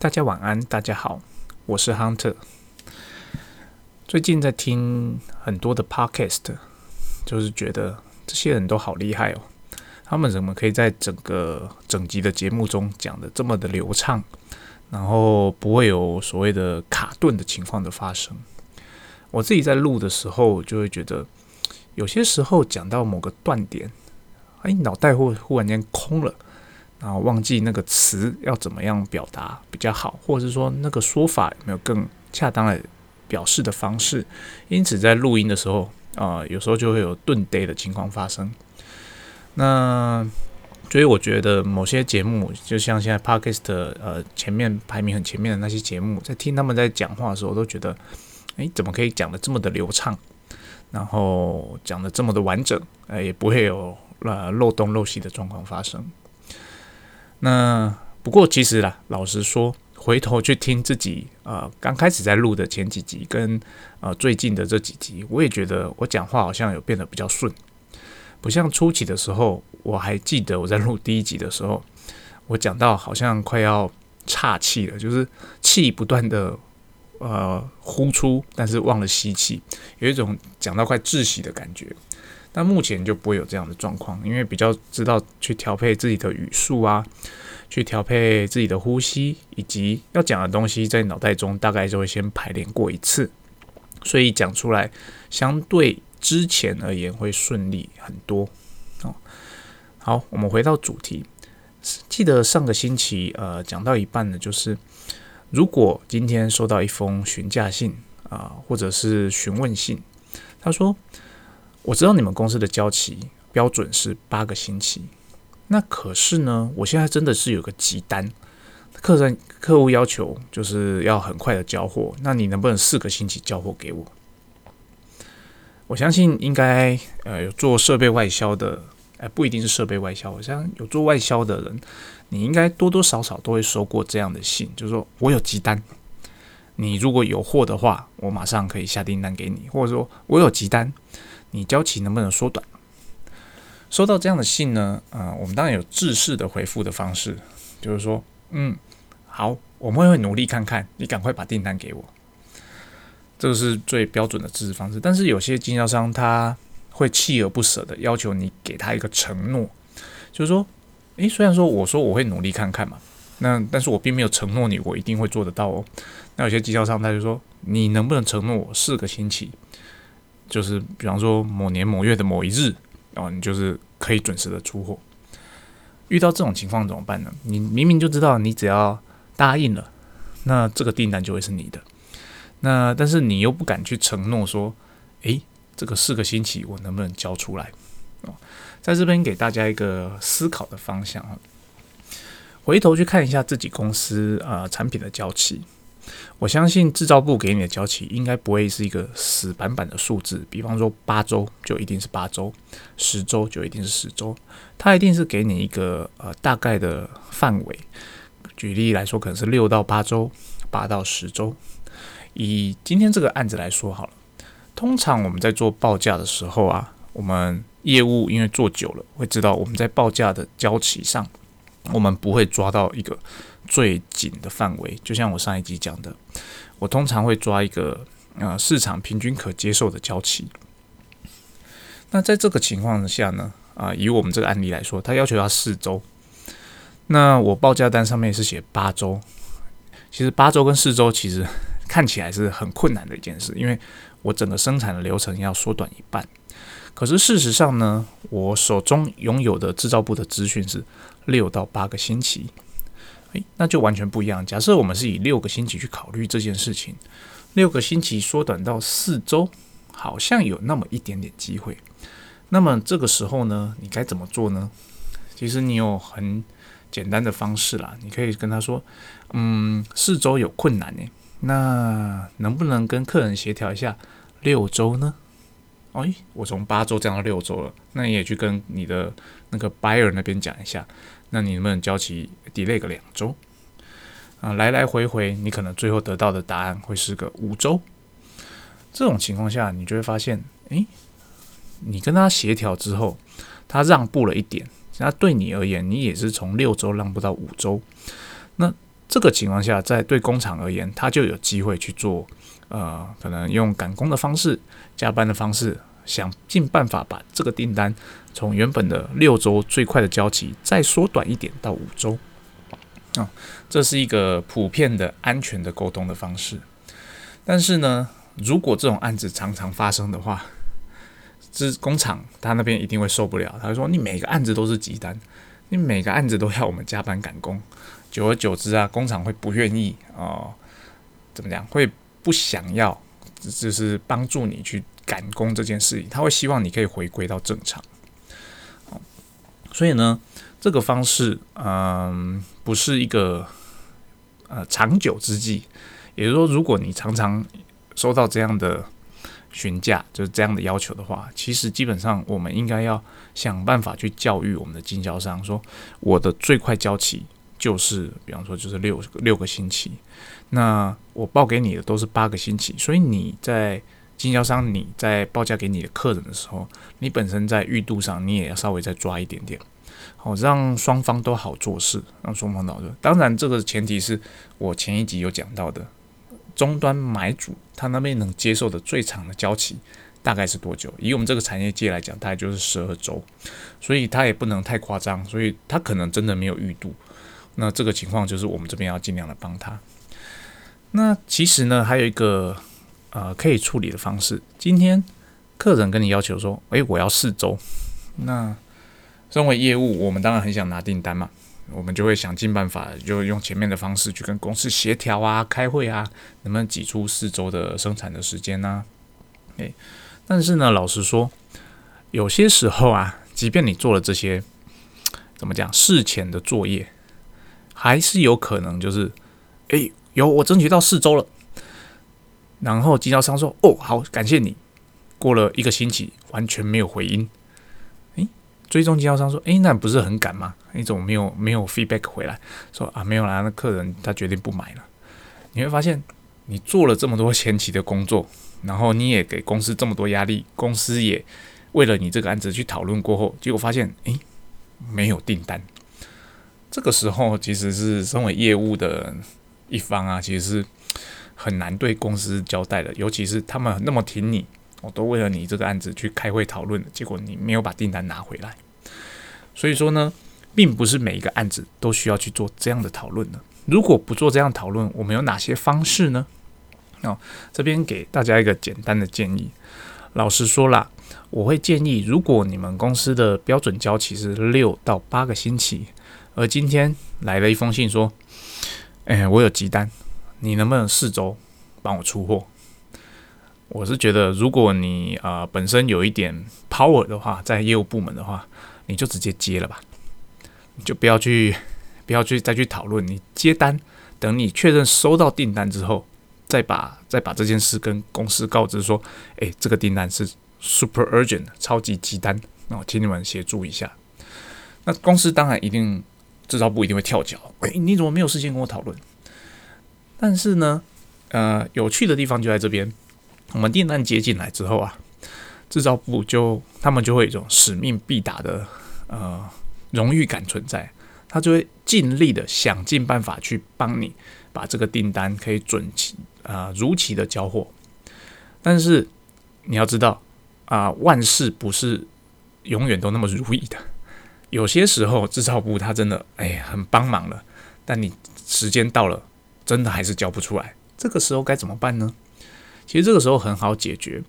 大家晚安，大家好，我是 Hunter。最近在听很多的 Podcast，就是觉得这些人都好厉害哦。他们怎么可以在整个整集的节目中讲的这么的流畅，然后不会有所谓的卡顿的情况的发生？我自己在录的时候，就会觉得有些时候讲到某个断点，哎，脑袋会忽然间空了。然后忘记那个词要怎么样表达比较好，或者是说那个说法有没有更恰当的表示的方式？因此在录音的时候啊，有时候就会有顿呆的情况发生。那所以我觉得某些节目，就像现在 Podcast 呃前面排名很前面的那些节目，在听他们在讲话的时候，都觉得诶，怎么可以讲的这么的流畅，然后讲的这么的完整，呃也不会有呃漏洞漏细的状况发生。那不过其实啦，老实说，回头去听自己呃刚开始在录的前几集，跟呃最近的这几集，我也觉得我讲话好像有变得比较顺，不像初期的时候。我还记得我在录第一集的时候，我讲到好像快要岔气了，就是气不断的呃呼出，但是忘了吸气，有一种讲到快窒息的感觉。那目前就不会有这样的状况，因为比较知道去调配自己的语速啊，去调配自己的呼吸，以及要讲的东西在脑袋中大概就会先排练过一次，所以讲出来相对之前而言会顺利很多哦。好，我们回到主题，记得上个星期呃讲到一半的，就是如果今天收到一封询价信啊，或者是询问信，他说。我知道你们公司的交期标准是八个星期，那可是呢，我现在真的是有个急单，客人客户要求就是要很快的交货，那你能不能四个星期交货给我？我相信应该呃有做设备外销的，哎不一定是设备外销，我像有做外销的人，你应该多多少少都会收过这样的信，就是说我有急单，你如果有货的话，我马上可以下订单给你，或者说我有急单。你交期能不能缩短？收到这样的信呢？呃，我们当然有制式的回复的方式，就是说，嗯，好，我们会努力看看，你赶快把订单给我。这个是最标准的制式方式。但是有些经销商他会锲而不舍的要求你给他一个承诺，就是说，诶，虽然说我说我会努力看看嘛，那但是我并没有承诺你我一定会做得到哦。那有些经销商他就说，你能不能承诺我四个星期？就是比方说某年某月的某一日，哦，你就是可以准时的出货。遇到这种情况怎么办呢？你明明就知道，你只要答应了，那这个订单就会是你的。那但是你又不敢去承诺说，诶，这个四个星期我能不能交出来？哦，在这边给大家一个思考的方向啊，回头去看一下自己公司啊产品的交期。我相信制造部给你的交期应该不会是一个死板板的数字，比方说八周就一定是八周，十周就一定是十周，它一定是给你一个呃大概的范围。举例来说，可能是六到八周，八到十周。以今天这个案子来说好了，通常我们在做报价的时候啊，我们业务因为做久了，会知道我们在报价的交期上，我们不会抓到一个。最紧的范围，就像我上一集讲的，我通常会抓一个呃市场平均可接受的交期。那在这个情况下呢，啊，以我们这个案例来说，他要求要四周，那我报价单上面是写八周。其实八周跟四周其实看起来是很困难的一件事，因为我整个生产的流程要缩短一半。可是事实上呢，我手中拥有的制造部的资讯是六到八个星期。诶，那就完全不一样。假设我们是以六个星期去考虑这件事情，六个星期缩短到四周，好像有那么一点点机会。那么这个时候呢，你该怎么做呢？其实你有很简单的方式啦，你可以跟他说：“嗯，四周有困难呢，那能不能跟客人协调一下六周呢？”哎，我从八周降到六周了，那你也去跟你的那个 buyer 那边讲一下。那你能不能交期 delay 个两周啊？来来回回，你可能最后得到的答案会是个五周。这种情况下，你就会发现，诶，你跟他协调之后，他让步了一点，那对你而言，你也是从六周让步到五周。那这个情况下，在对工厂而言，他就有机会去做，呃，可能用赶工的方式、加班的方式，想尽办法把这个订单从原本的六周最快的交期再缩短一点到五周。啊，这是一个普遍的安全的沟通的方式。但是呢，如果这种案子常常发生的话，这工厂他那边一定会受不了。他说：“你每个案子都是急单，你每个案子都要我们加班赶工。”久而久之啊，工厂会不愿意哦，怎么讲？会不想要，就是帮助你去赶工这件事情。他会希望你可以回归到正常。所以呢，这个方式嗯，不是一个呃长久之计。也就是说，如果你常常收到这样的询价，就是这样的要求的话，其实基本上我们应该要想办法去教育我们的经销商，说我的最快交期。就是，比方说，就是六六个星期，那我报给你的都是八个星期，所以你在经销商你在报价给你的客人的时候，你本身在预度上你也要稍微再抓一点点，好让双方都好做事，让双方都好做。当然，这个前提是我前一集有讲到的，终端买主他那边能接受的最长的交期大概是多久？以我们这个产业界来讲，大概就是十二周，所以他也不能太夸张，所以他可能真的没有预度。那这个情况就是我们这边要尽量的帮他。那其实呢，还有一个呃可以处理的方式。今天客人跟你要求说：“诶，我要四周。”那身为业务，我们当然很想拿订单嘛，我们就会想尽办法，就用前面的方式去跟公司协调啊、开会啊，能不能挤出四周的生产的时间呢？诶，但是呢，老实说，有些时候啊，即便你做了这些，怎么讲事前的作业。还是有可能，就是，诶，有我争取到四周了，然后经销商说，哦，好，感谢你。过了一个星期，完全没有回音。诶，追踪经销商说，诶，那不是很赶吗？你怎么没有没有 feedback 回来？说啊，没有啦，那客人他决定不买了。你会发现，你做了这么多前期的工作，然后你也给公司这么多压力，公司也为了你这个案子去讨论过后，结果发现，诶，没有订单。这个时候其实是身为业务的一方啊，其实是很难对公司交代的。尤其是他们那么挺你，我都为了你这个案子去开会讨论，结果你没有把订单拿回来。所以说呢，并不是每一个案子都需要去做这样的讨论的。如果不做这样讨论，我们有哪些方式呢？哦，这边给大家一个简单的建议。老实说啦，我会建议，如果你们公司的标准交期是六到八个星期。而今天来了一封信，说：“哎，我有急单，你能不能四周帮我出货？”我是觉得，如果你啊本身有一点 power 的话，在业务部门的话，你就直接接了吧，你就不要去，不要去再去讨论。你接单，等你确认收到订单之后，再把再把这件事跟公司告知说：“哎，这个订单是 super urgent，超级急单，那我请你们协助一下。”那公司当然一定。制造部一定会跳脚，哎，你怎么没有事先跟我讨论？但是呢，呃，有趣的地方就在这边，我们订单接进来之后啊，制造部就他们就会有一种使命必达的呃荣誉感存在，他就会尽力的想尽办法去帮你把这个订单可以准期啊如期的交货。但是你要知道啊，万事不是永远都那么如意的。有些时候制造部他真的哎很帮忙了，但你时间到了，真的还是交不出来。这个时候该怎么办呢？其实这个时候很好解决，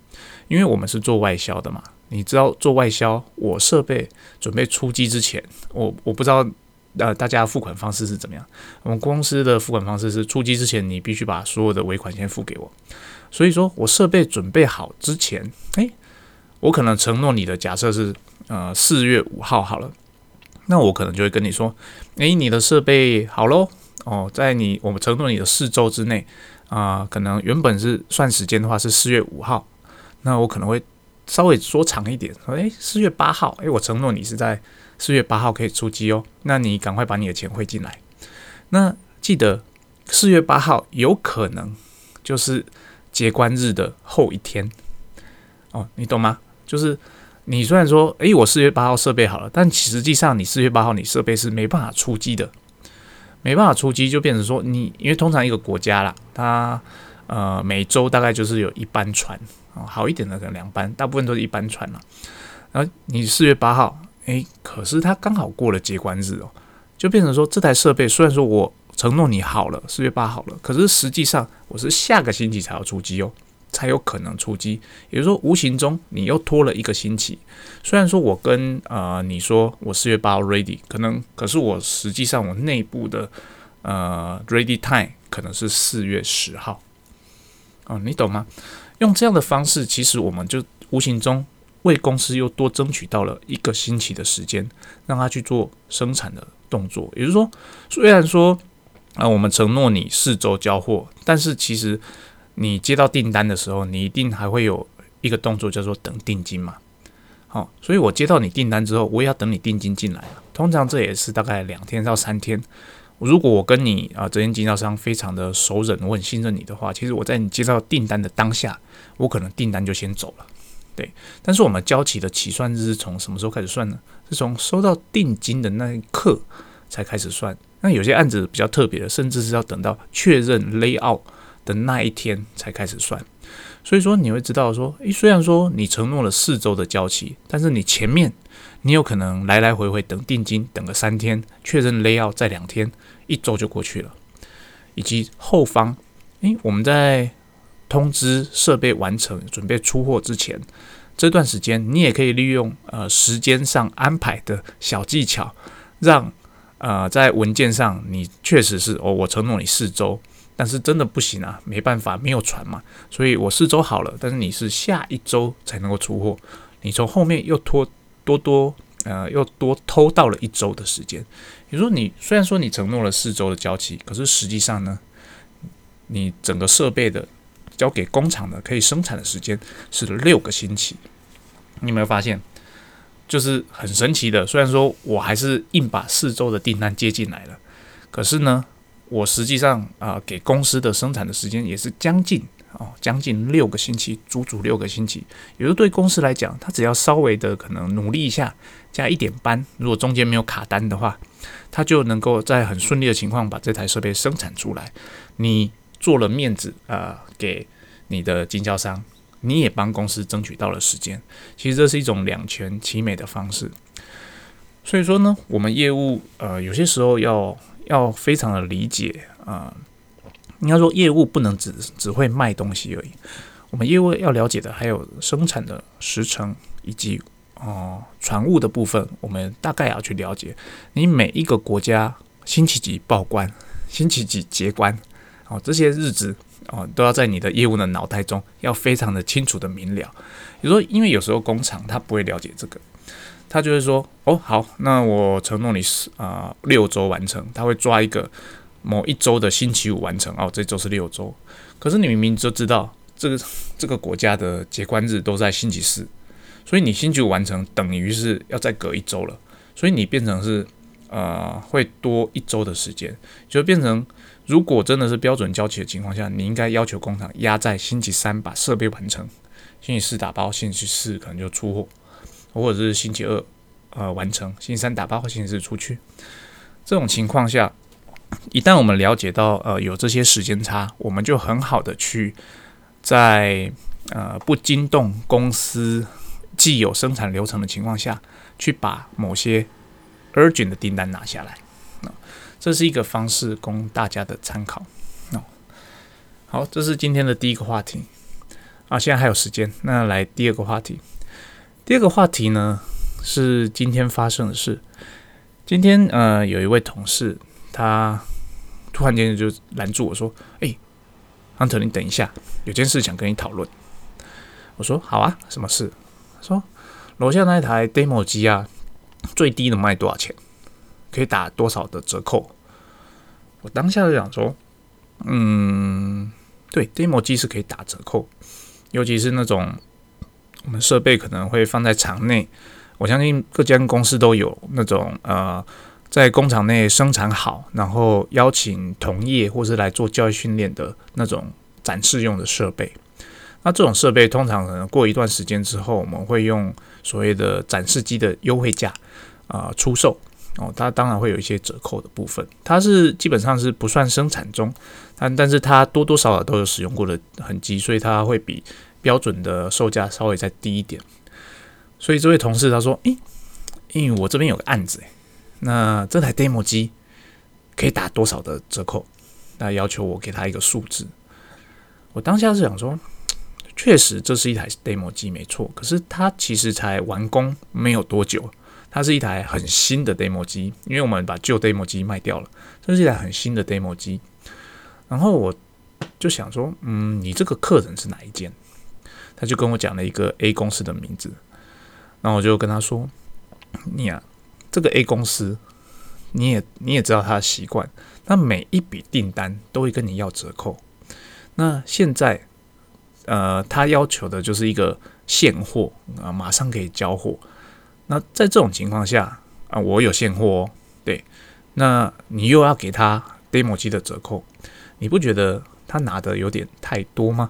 因为我们是做外销的嘛。你知道做外销，我设备准备出机之前，我我不知道呃大家付款方式是怎么样。我们公司的付款方式是出机之前，你必须把所有的尾款先付给我。所以说我设备准备好之前，诶，我可能承诺你的假设是呃四月五号好了。那我可能就会跟你说，诶，你的设备好喽，哦，在你我们承诺你的四周之内啊，可能原本是算时间的话是四月五号，那我可能会稍微说长一点，说诶，四月八号，诶，我承诺你是在四月八号可以出机哦，那你赶快把你的钱汇进来。那记得四月八号有可能就是结关日的后一天，哦，你懂吗？就是。你虽然说，诶，我四月八号设备好了，但实际上你四月八号你设备是没办法出机的。没办法出击，就变成说你，因为通常一个国家啦，它呃每周大概就是有一班船啊，好一点的可能两班，大部分都是一班船了。然后你四月八号，诶，可是它刚好过了接关日哦，就变成说这台设备虽然说我承诺你好了，四月八号了，可是实际上我是下个星期才要出击哦。才有可能出击，也就是说，无形中你又拖了一个星期。虽然说我跟呃你说我四月八号 ready，可能可是我实际上我内部的呃 ready time 可能是四月十号。哦，你懂吗？用这样的方式，其实我们就无形中为公司又多争取到了一个星期的时间，让他去做生产的动作。也就是说，虽然说啊我们承诺你四周交货，但是其实。你接到订单的时候，你一定还会有一个动作叫做等定金嘛？好，所以我接到你订单之后，我也要等你定金进来通常这也是大概两天到三天。如果我跟你啊这间经销商非常的熟稔，我很信任你的话，其实我在你接到订单的当下，我可能订单就先走了。对，但是我们交期的起算日是从什么时候开始算呢？是从收到定金的那一刻才开始算。那有些案子比较特别的，甚至是要等到确认 layout。的那一天才开始算，所以说你会知道说，诶，虽然说你承诺了四周的交期，但是你前面你有可能来来回回等定金，等个三天，确认 layout 在两天，一周就过去了，以及后方，诶，我们在通知设备完成、准备出货之前这段时间，你也可以利用呃时间上安排的小技巧，让呃在文件上你确实是哦，我承诺你四周。但是真的不行啊，没办法，没有船嘛，所以我四周好了，但是你是下一周才能够出货，你从后面又拖多多呃，又多偷到了一周的时间。比如说，你虽然说你承诺了四周的交期，可是实际上呢，你整个设备的交给工厂的可以生产的时间是六个星期。你有没有发现，就是很神奇的？虽然说我还是硬把四周的订单接进来了，可是呢？我实际上啊，给公司的生产的时间也是将近哦，将近六个星期，足足六个星期。也就对公司来讲，他只要稍微的可能努力一下，加一点班，如果中间没有卡单的话，他就能够在很顺利的情况把这台设备生产出来。你做了面子啊，给你的经销商，你也帮公司争取到了时间。其实这是一种两全其美的方式。所以说呢，我们业务呃，有些时候要。要非常的理解啊，应该说业务不能只只会卖东西而已，我们业务要了解的还有生产的时程以及哦船务的部分，我们大概要去了解。你每一个国家星期几报关，星期几结关，哦这些日子哦都要在你的业务的脑袋中要非常的清楚的明了。比如说，因为有时候工厂他不会了解这个。他就会说：“哦，好，那我承诺你是啊六周完成。他会抓一个某一周的星期五完成哦，这周是六周。可是你明明就知道这个这个国家的结关日都在星期四，所以你星期五完成等于是要再隔一周了。所以你变成是呃会多一周的时间，就变成如果真的是标准交期的情况下，你应该要求工厂压在星期三把设备完成，星期四打包，星期四可能就出货。”或者是星期二，呃，完成；星期三打包，或星期四出去。这种情况下，一旦我们了解到，呃，有这些时间差，我们就很好的去在呃不惊动公司既有生产流程的情况下，去把某些 urgent 的订单拿下来。啊，这是一个方式，供大家的参考。哦，好，这是今天的第一个话题。啊，现在还有时间，那来第二个话题。第二个话题呢，是今天发生的事。今天呃，有一位同事，他突然间就拦住我说：“哎，Hunter，你等一下，有件事想跟你讨论。”我说：“好啊，什么事？”他说：“楼下那一台 demo 机啊，最低能卖多少钱？可以打多少的折扣？”我当下就想说：“嗯，对，demo 机是可以打折扣，尤其是那种。”我们设备可能会放在厂内，我相信各家公司都有那种呃，在工厂内生产好，然后邀请同业或是来做教育训练的那种展示用的设备。那这种设备通常可能过一段时间之后，我们会用所谓的展示机的优惠价啊出售哦，它当然会有一些折扣的部分。它是基本上是不算生产中，但但是它多多少少都有使用过的痕迹，所以它会比标准的售价稍微再低一点。所以这位同事他说：“诶，因为我这边有个案子，那这台 demo 机可以打多少的折扣？那要求我给他一个数字。我当下是想说，确实这是一台 demo 机没错，可是它其实才完工没有多久。”它是一台很新的 demo 机，因为我们把旧 demo 机卖掉了，这是一台很新的 demo 机。然后我就想说，嗯，你这个客人是哪一间？他就跟我讲了一个 A 公司的名字，然后我就跟他说，你啊，这个 A 公司，你也你也知道他的习惯，他每一笔订单都会跟你要折扣。那现在，呃，他要求的就是一个现货啊，马上可以交货。那在这种情况下啊，我有现货哦，对，那你又要给他 demo 机的折扣，你不觉得他拿的有点太多吗？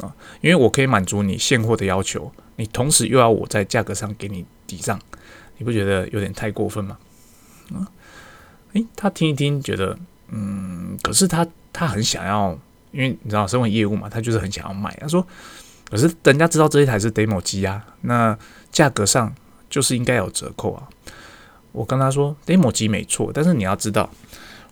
啊，因为我可以满足你现货的要求，你同时又要我在价格上给你抵账，你不觉得有点太过分吗？啊，诶，他听一听，觉得嗯，可是他他很想要，因为你知道，身为业务嘛，他就是很想要卖。他说，可是人家知道这一台是 demo 机啊，那价格上。就是应该有折扣啊！我跟他说，demo 机没错，但是你要知道，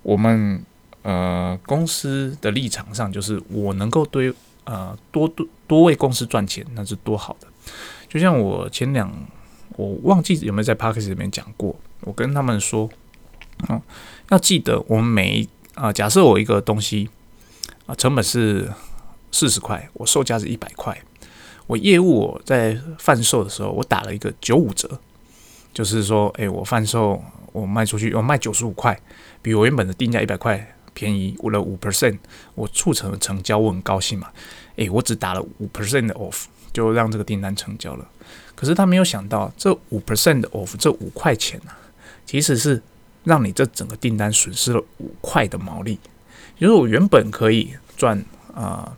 我们呃公司的立场上，就是我能够对呃多多多为公司赚钱，那是多好的。就像我前两，我忘记有没有在 p a r k e 里面讲过，我跟他们说，嗯，要记得我们每啊，假设我一个东西啊，成本是四十块，我售价是一百块。我业务我在贩售的时候，我打了一个九五折，就是说，诶，我贩售我卖出去，我卖九十五块，比我原本的定价一百块便宜了五 percent，我促成了成交，我很高兴嘛。诶，我只打了五 percent 的 off，就让这个订单成交了。可是他没有想到，这五 percent 的 off，这五块钱呢，其实是让你这整个订单损失了五块的毛利。就是我原本可以赚啊。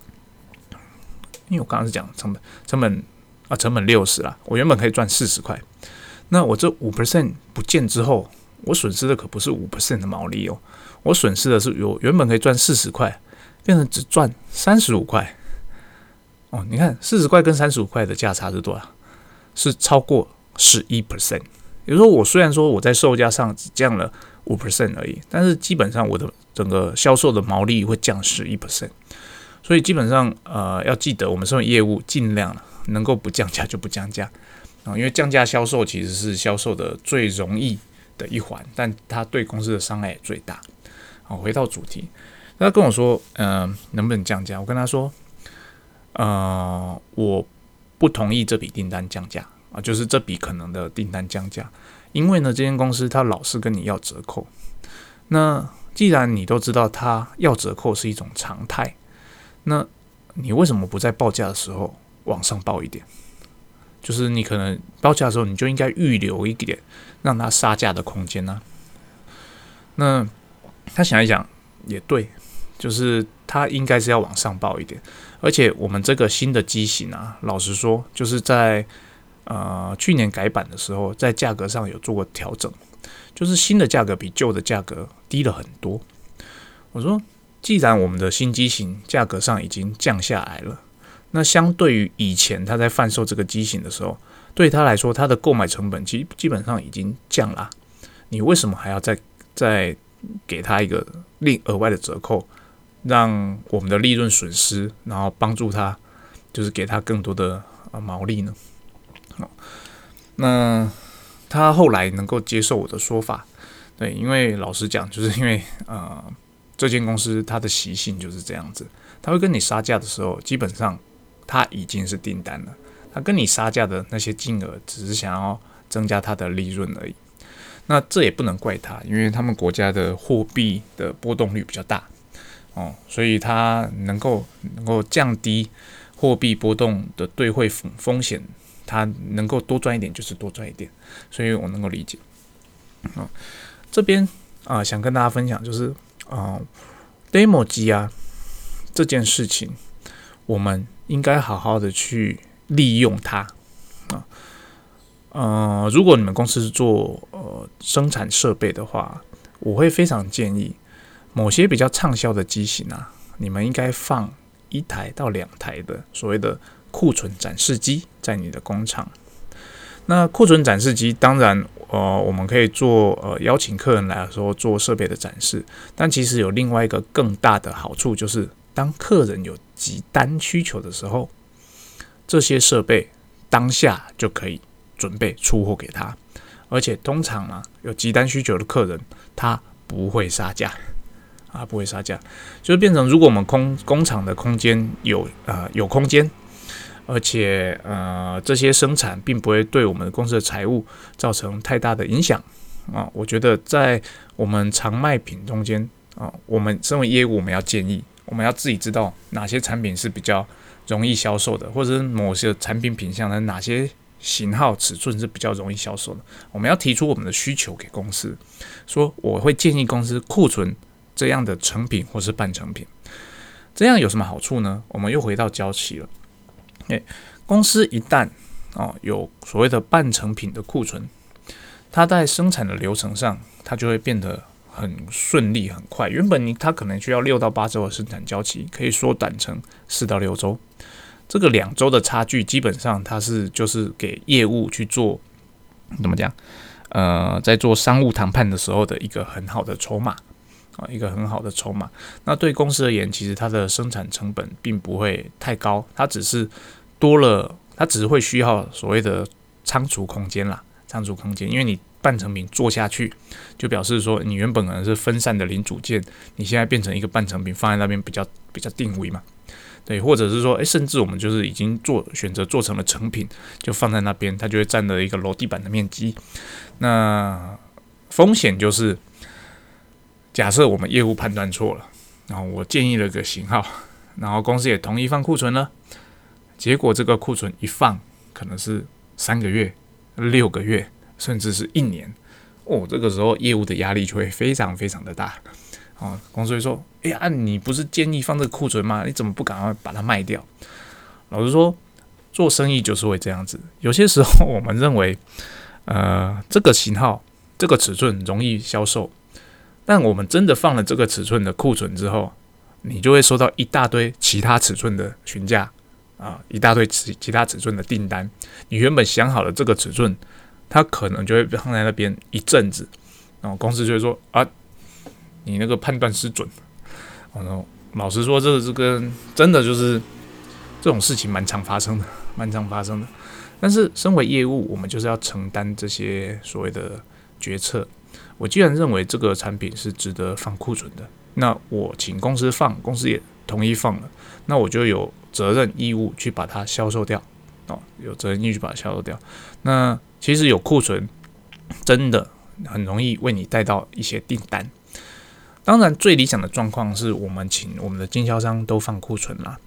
因为我刚刚是讲成本，成本啊，成本六十啦，我原本可以赚四十块，那我这五 percent 不见之后，我损失的可不是五 percent 的毛利哦，我损失的是有原本可以赚四十块，变成只赚三十五块。哦，你看四十块跟三十五块的价差是多少？是超过十一 percent。也就是说，我虽然说我在售价上只降了五 percent 而已，但是基本上我的整个销售的毛利会降十一 percent。所以基本上，呃，要记得，我们身为业务，尽量能够不降价就不降价啊，因为降价销售其实是销售的最容易的一环，但它对公司的伤害也最大。好，回到主题，他跟我说，嗯，能不能降价？我跟他说，呃，我不同意这笔订单降价啊，就是这笔可能的订单降价，因为呢，这间公司他老是跟你要折扣。那既然你都知道他要折扣是一种常态。那你为什么不在报价的时候往上报一点？就是你可能报价的时候，你就应该预留一点让他杀价的空间呢？那他想一想也对，就是他应该是要往上报一点。而且我们这个新的机型啊，老实说，就是在呃去年改版的时候，在价格上有做过调整，就是新的价格比旧的价格低了很多。我说。既然我们的新机型价格上已经降下来了，那相对于以前他在贩售这个机型的时候，对他来说，他的购买成本其实基本上已经降了。你为什么还要再再给他一个另额外的折扣，让我们的利润损失，然后帮助他就是给他更多的啊毛利呢？好，那他后来能够接受我的说法，对，因为老实讲，就是因为呃。这间公司它的习性就是这样子，他会跟你杀价的时候，基本上他已经是订单了。他跟你杀价的那些金额，只是想要增加他的利润而已。那这也不能怪他，因为他们国家的货币的波动率比较大哦，所以他能够能够降低货币波动的兑汇风风险，他能够多赚一点就是多赚一点，所以我能够理解。啊，这边啊，想跟大家分享就是。啊，demo 机啊，这件事情，我们应该好好的去利用它。呃，如果你们公司是做呃生产设备的话，我会非常建议某些比较畅销的机型啊，你们应该放一台到两台的所谓的库存展示机在你的工厂。那库存展示机当然，呃，我们可以做呃邀请客人来的时候做设备的展示，但其实有另外一个更大的好处，就是当客人有急单需求的时候，这些设备当下就可以。准备出货给他，而且通常呢，有急单需求的客人，他不会杀价啊，不会杀价，就是变成如果我们空工厂的空间有呃有空间，而且呃这些生产并不会对我们公司的财务造成太大的影响啊，我觉得在我们常卖品中间啊，我们身为业务，我们要建议，我们要自己知道哪些产品是比较容易销售的，或者是某些产品品相的哪些。型号尺寸是比较容易销售的。我们要提出我们的需求给公司，说我会建议公司库存这样的成品或是半成品。这样有什么好处呢？我们又回到交期了。诶，公司一旦哦有所谓的半成品的库存，它在生产的流程上，它就会变得很顺利、很快。原本你它可能需要六到八周的生产交期，可以缩短成四到六周。这个两周的差距，基本上它是就是给业务去做怎么讲？呃，在做商务谈判的时候的一个很好的筹码啊，一个很好的筹码。那对公司而言，其实它的生产成本并不会太高，它只是多了，它只是会需要所谓的仓储空间啦，仓储空间。因为你半成品做下去，就表示说你原本可能是分散的零组件，你现在变成一个半成品放在那边比较比较定位嘛。对，或者是说，诶，甚至我们就是已经做选择做成了成品，就放在那边，它就会占了一个楼地板的面积。那风险就是，假设我们业务判断错了，然后我建议了个型号，然后公司也同意放库存了，结果这个库存一放，可能是三个月、六个月，甚至是一年，哦，这个时候业务的压力就会非常非常的大。哦，公司会说：“哎呀，你不是建议放这个库存吗？你怎么不赶快把它卖掉？”老实说，做生意就是会这样子。有些时候，我们认为，呃，这个型号、这个尺寸容易销售，但我们真的放了这个尺寸的库存之后，你就会收到一大堆其他尺寸的询价啊，一大堆其其他尺寸的订单。你原本想好了这个尺寸，它可能就会放在那边一阵子，然后公司就会说：“啊。”你那个判断失准，然后老实说，这个这个真的就是这种事情蛮常发生的，蛮常发生的。但是身为业务，我们就是要承担这些所谓的决策。我既然认为这个产品是值得放库存的，那我请公司放，公司也同意放了，那我就有责任义务去把它销售掉。哦，有责任义务去把它销售掉。那其实有库存，真的很容易为你带到一些订单。当然，最理想的状况是我们请我们的经销商都放库存啦。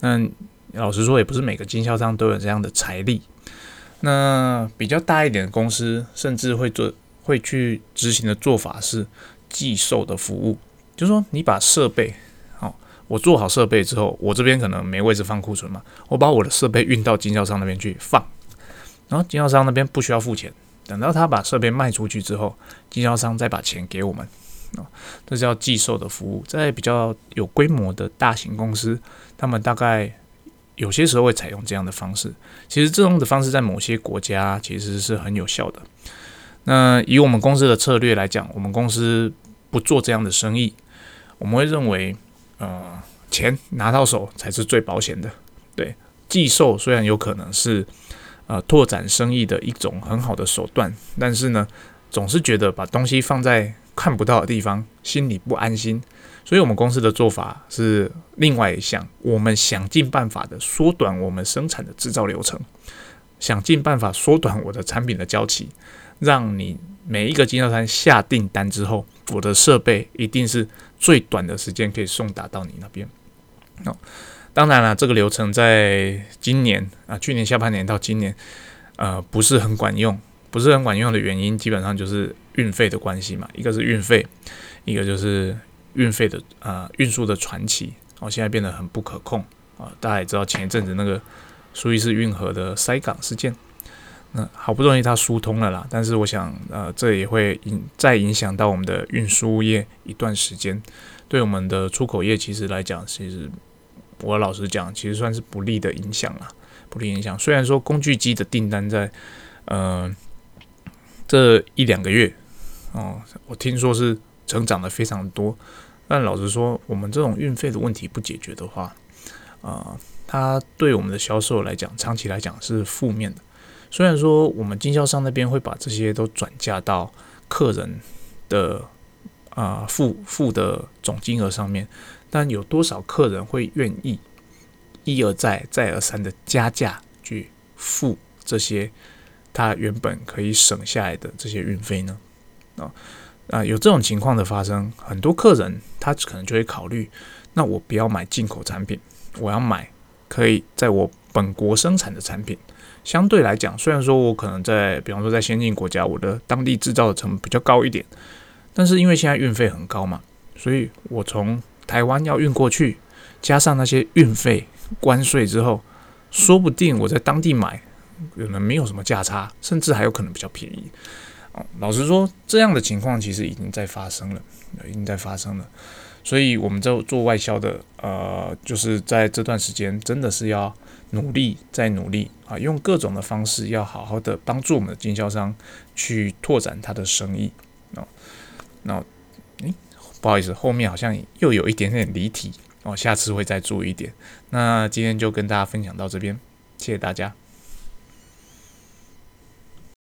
那老实说，也不是每个经销商都有这样的财力。那比较大一点的公司，甚至会做会去执行的做法是寄售的服务，就是说你把设备，我做好设备之后，我这边可能没位置放库存嘛，我把我的设备运到经销商那边去放，然后经销商那边不需要付钱，等到他把设备卖出去之后，经销商再把钱给我们。啊，这叫寄售的服务，在比较有规模的大型公司，他们大概有些时候会采用这样的方式。其实这种的方式在某些国家其实是很有效的。那以我们公司的策略来讲，我们公司不做这样的生意。我们会认为，呃，钱拿到手才是最保险的。对，寄售虽然有可能是呃拓展生意的一种很好的手段，但是呢，总是觉得把东西放在看不到的地方，心里不安心，所以我们公司的做法是另外一项，我们想尽办法的缩短我们生产的制造流程，想尽办法缩短我的产品的交期，让你每一个经销商下订单之后，我的设备一定是最短的时间可以送达到你那边。哦，当然了，这个流程在今年啊，去年下半年到今年，呃，不是很管用。不是很管用的原因，基本上就是运费的关系嘛。一个是运费，一个就是运费的呃运输的传奇哦，现在变得很不可控啊。大家也知道前一阵子那个苏伊士运河的塞港事件，那好不容易它疏通了啦，但是我想，呃，这也会影再影响到我们的运输业一段时间，对我们的出口业其实来讲，其实我老实讲，其实算是不利的影响啦，不利影响。虽然说工具机的订单在，呃，这一两个月，哦，我听说是成长的非常多，但老实说，我们这种运费的问题不解决的话，啊，它对我们的销售来讲，长期来讲是负面的。虽然说我们经销商那边会把这些都转嫁到客人的啊付付的总金额上面，但有多少客人会愿意一而再再而三的加价去付这些他原本可以省下来的这些运费呢？啊啊，有这种情况的发生，很多客人他可能就会考虑，那我不要买进口产品，我要买可以在我本国生产的产品。相对来讲，虽然说我可能在，比方说在先进国家，我的当地制造的成本比较高一点，但是因为现在运费很高嘛，所以我从台湾要运过去，加上那些运费、关税之后，说不定我在当地买可能没有什么价差，甚至还有可能比较便宜。老实说，这样的情况其实已经在发生了，已经在发生了。所以我们在做外销的，呃，就是在这段时间真的是要。努力再努力啊！用各种的方式，要好好的帮助我们的经销商去拓展他的生意啊。那，诶，不好意思，后面好像又有一点点离题哦，下次会再注意一点。那今天就跟大家分享到这边，谢谢大家。